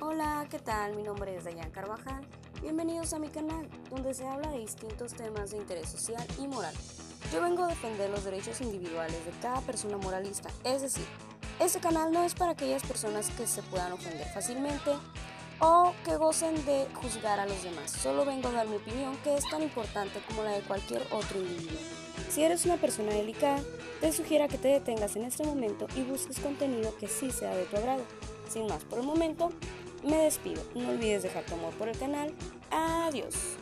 Hola, ¿qué tal? Mi nombre es Dayan Carvajal. Bienvenidos a mi canal, donde se habla de distintos temas de interés social y moral. Yo vengo a defender los derechos individuales de cada persona moralista, es decir, este canal no es para aquellas personas que se puedan ofender fácilmente o que gocen de juzgar a los demás. Solo vengo a dar mi opinión que es tan importante como la de cualquier otro individuo. Si eres una persona delicada, te sugiero que te detengas en este momento y busques contenido que sí sea de tu agrado. Sin más por el momento, me despido. No olvides dejar tu amor por el canal. Adiós.